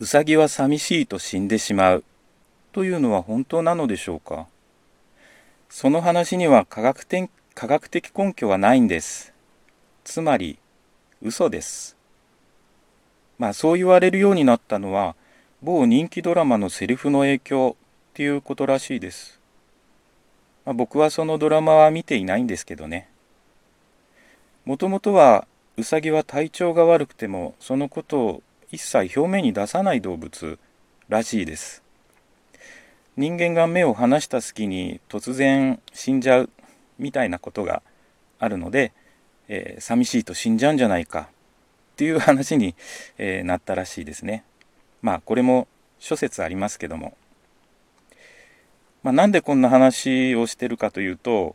うさぎは寂しいと死んでしまう。というのは本当なのでしょうか？その話には科学的科学的根拠はないんです。つまり嘘です。まあそう言われるようになったのは某人気ドラマのセリフの影響っていうことらしいです、まあ、僕はそのドラマは見ていないんですけどね。もともとはウサギは体調が悪くてもそのことを一切表面に出さない動物らしいです。人間が目を離した隙に突然死んじゃうみたいなことがあるので、えー、寂しいと死んじゃうんじゃないかっていう話に、えー、なったらしいですね。まあこれも諸説ありますけども、まあ、なんでこんな話をしてるかというと、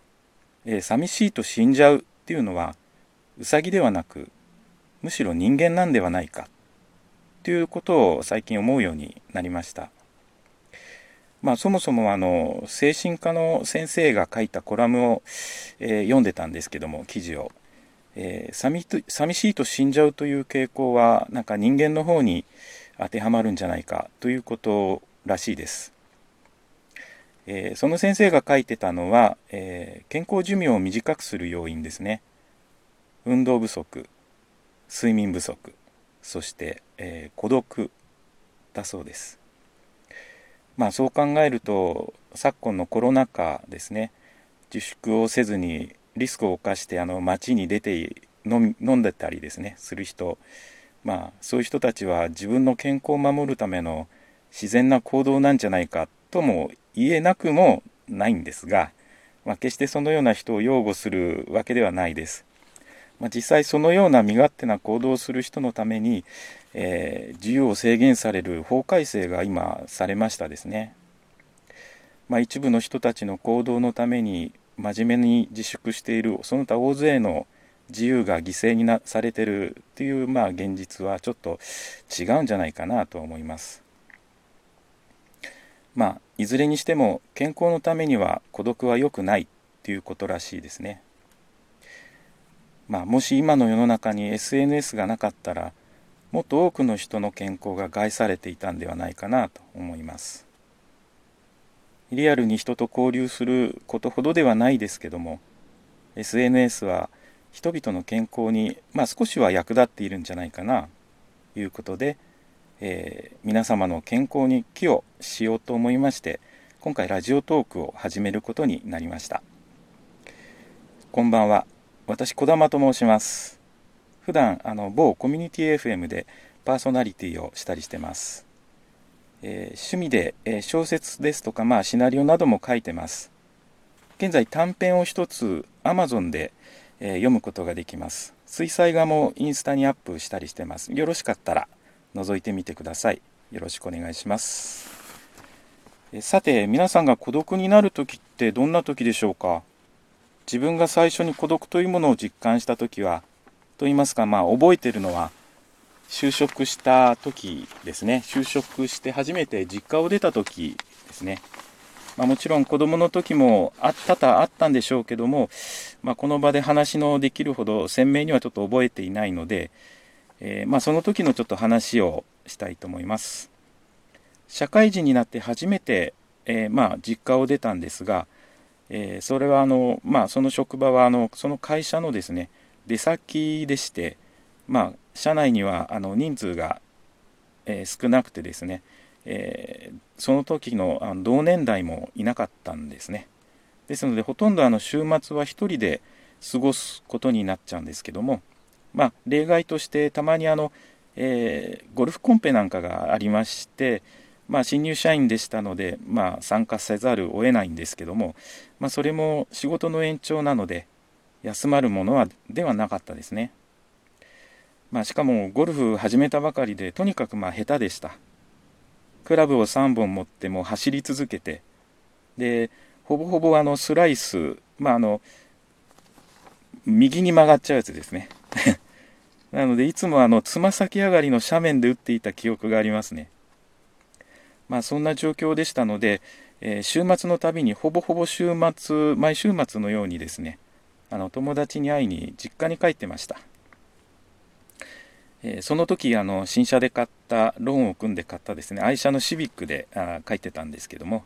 えー、寂しいと死んじゃうっていうのはウサギではなくむしろ人間なんではないかということを最近思うようになりました。まあ、そもそもあの精神科の先生が書いたコラムを、えー、読んでたんですけども記事を、えー、寂寂しいと死んじゃうという傾向はなんか人間の方に当てはまるんじゃないかということらしいです、えー、その先生が書いてたのは、え健康寿命を短くする要因ですね。運動不足睡眠不足。そして、えー、孤独だそうです。まあそう考えると昨今のコロナ禍ですね。自粛をせずにリスクを冒してあの街に出て飲んでたりですね。する人。まあそういう人たちは自分の健康を守るための自然な行動なんじゃないかとも言えなくもないんですが、まあ、決してそのような人を擁護するわけではないです。まあ、実際そのような身勝手な行動をする人のために、えー、自由を制限される法改正が今されましたですね。まあ、一部の人たちの行動のために真面目に自粛しているその他大勢の自由が犠牲になされてるっていうまあ現実はちょっと違うんじゃないかなと思います。まあいずれにしても健康のためには孤独は良くないっていうことらしいですね。まあ、もし今の世の中に SNS がなかったらもっと多くの人の健康が害されていたんではないかなと思います。リアルに人と交流することほどではないですけども SNS は人々の健康に、まあ、少しは役立っているんじゃないかなということで、えー、皆様の健康に寄与しようと思いまして今回ラジオトークを始めることになりました。こんばんは。私児玉と申します。普段あの某コミュニティ FM でパーソナリティをしたりしてます、えー、趣味で、えー、小説ですとか、まあ、シナリオなども書いてます。現在短編を一つ Amazon で、えー、読むことができます。水彩画もインスタにアップしたりしてます。よろしかったら覗いてみてください。よろしくお願いします。さて皆さんが孤独になる時ってどんな時でしょうか？自分が最初に孤独というものを実感した時はと言いますかまあ覚えてるのは就職した時ですね。就職して初めて実家を出た時ですね、まあ、もちろん子供の時もあったたあったんでしょうけども、まあ、この場で話のできるほど鮮明にはちょっと覚えていないので、えー、まあ、その時のちょっと話をしたいと思います。社会人になって初めて、えー、まあ実家を出たんですがえー、それはあの、まあ、その職場はあのその会社のですね出先でして、まあ、社内にはあの人数が、えー、少なくてですね、えー、その時のあの同年代もいなかったんですね。ですのでほとんどあの週末は1人で過ごすことになっちゃうんですけども、まあ、例外としてたまにあの、えゴルフコンペなんかがありまして、まあ、新入社員でしたので、まあ、参加せざるを得ないんですけども、まあ、それも仕事の延長なので休まるものはではなかったですね、まあ、しかもゴルフ始めたばかりでとにかくまあ下手でした。クラブを3本持っても走り続けてでほぼほぼあのスライス、まあ、あの右に曲がっちゃうやつですね。なのでいつもあのつま先上がりの斜面で打っていた記憶がありますね。まあ、そんな状況でしたので、えー、週末のたびにほぼほぼ週末毎週末のようにですねあの友達に会いに実家に帰ってました、えー、その時あの新車で買ったローンを組んで買ったですね愛車のシビックであ書いてたんですけども、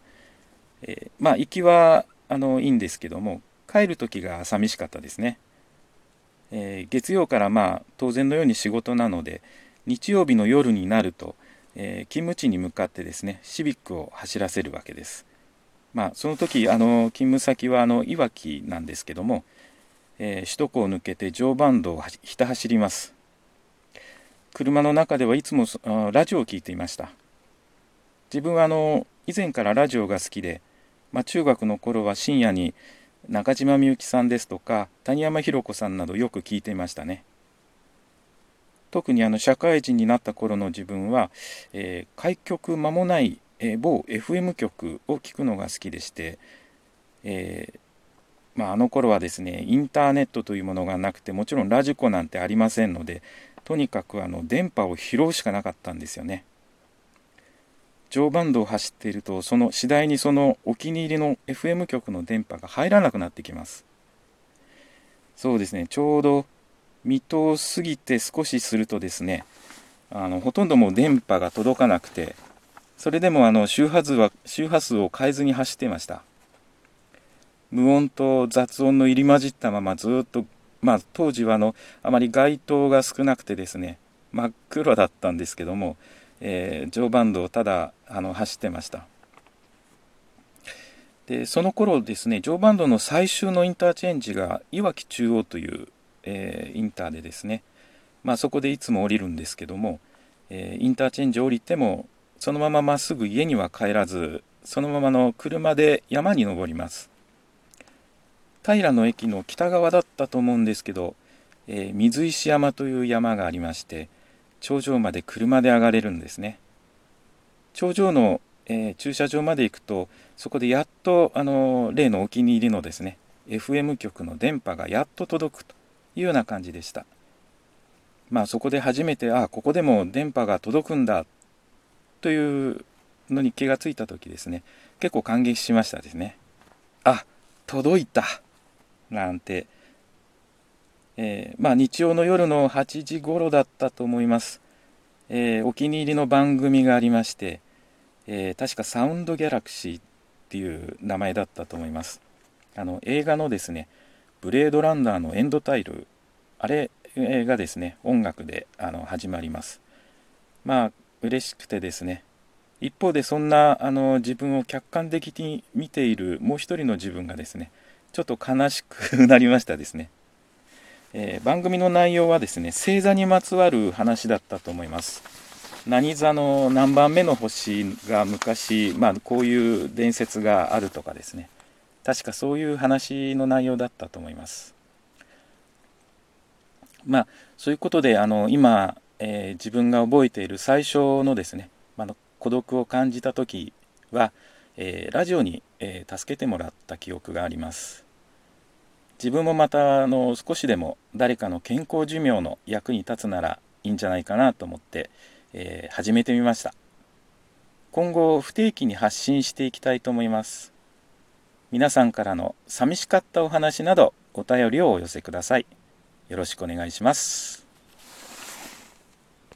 えー、まあ行きはあのいいんですけども帰る時が寂しかったですね、えー、月曜からまあ当然のように仕事なので日曜日の夜になると、え勤務地に向かってですねシビックを走らせるわけです。まあその時あの勤務先はあのいわきなんですけども、え首都高を抜けて常磐道をひた走ります。車の中ではいつもラジオを聴いていました。自分はあの以前からラジオが好きで、まあ、中学の頃は深夜に中島みゆきさんですとか谷山ひろ子さんなどよく聞いていましたね。特にあの社会人になった頃の自分は、えー、開局間もない、えー、某 FM 局を聞くのが好きでして、えーまあ、あの頃はですねインターネットというものがなくてもちろんラジコなんてありませんのでとにかくあの電波を拾うしかなかったんですよね。常磐道を走っているとその次第にそのお気に入りの FM 局の電波が入らなくなってきます。そうですねちょうど水戸を過ぎて少しするとですねあのほとんどもう電波が届かなくてそれでもあの周波数は周波数を変えずに走ってました。無音と雑音の入り混じったままずっとまあ、当時はあのあまり街灯が少なくてですね真っ黒だったんですけども、えー、常磐道をただあの走ってました。でその頃ですね常磐道の最終のインターチェンジがいわき中央という、えー、インターでですね、まあ、そこでいつも降りるんですけども、えー、インターチェンジ降りてもそのまままっすぐ家には帰らずそのままの車で山に登ります。平の駅の北側だったと思うんですけど、えー、水石山という山がありまして頂上まで車で上がれるんですね。頂上の、えー、駐車場まで行くとそこでやっとあの例のお気に入りのですね FM 局の電波がやっと届くと。いうような感じでした。まあそこで初めてあここでも電波が届くんだというのに気がついた時ですね。結構感激しましたですね。あ届いたなんて、えー、まあ日曜の夜の8時頃だったと思います、えー、お気に入りの番組がありまして、えー、確かサウンドギャラクシーっていう名前だったと思います。あの映画のですねブレードランナーのエンドタイル。あれがですね音楽であの始まります。まあ嬉しくてですね。一方でそんなあの自分を客観的に見ているもう一人の自分がですねちょっと悲しくなりましたですね、えー、番組の内容はですね星座にまつわる話だったと思います。何座の何番目の星が昔、まあ、こういう伝説があるとかですね。確かそういう話の内容だったと思います。まあそういうことであの今、えー、自分が覚えている最初のですね、まあ、孤独を感じた時は、えー、ラジオに、えー、助けてもらった記憶があります。自分もまたあの少しでも誰かの健康寿命の役に立つならいいんじゃないかなと思って、え、始めてみました。今後不定期に発信していきたいと思います。皆さんからの寂しかったお話などお便りをお寄せください。よろしくお願いします。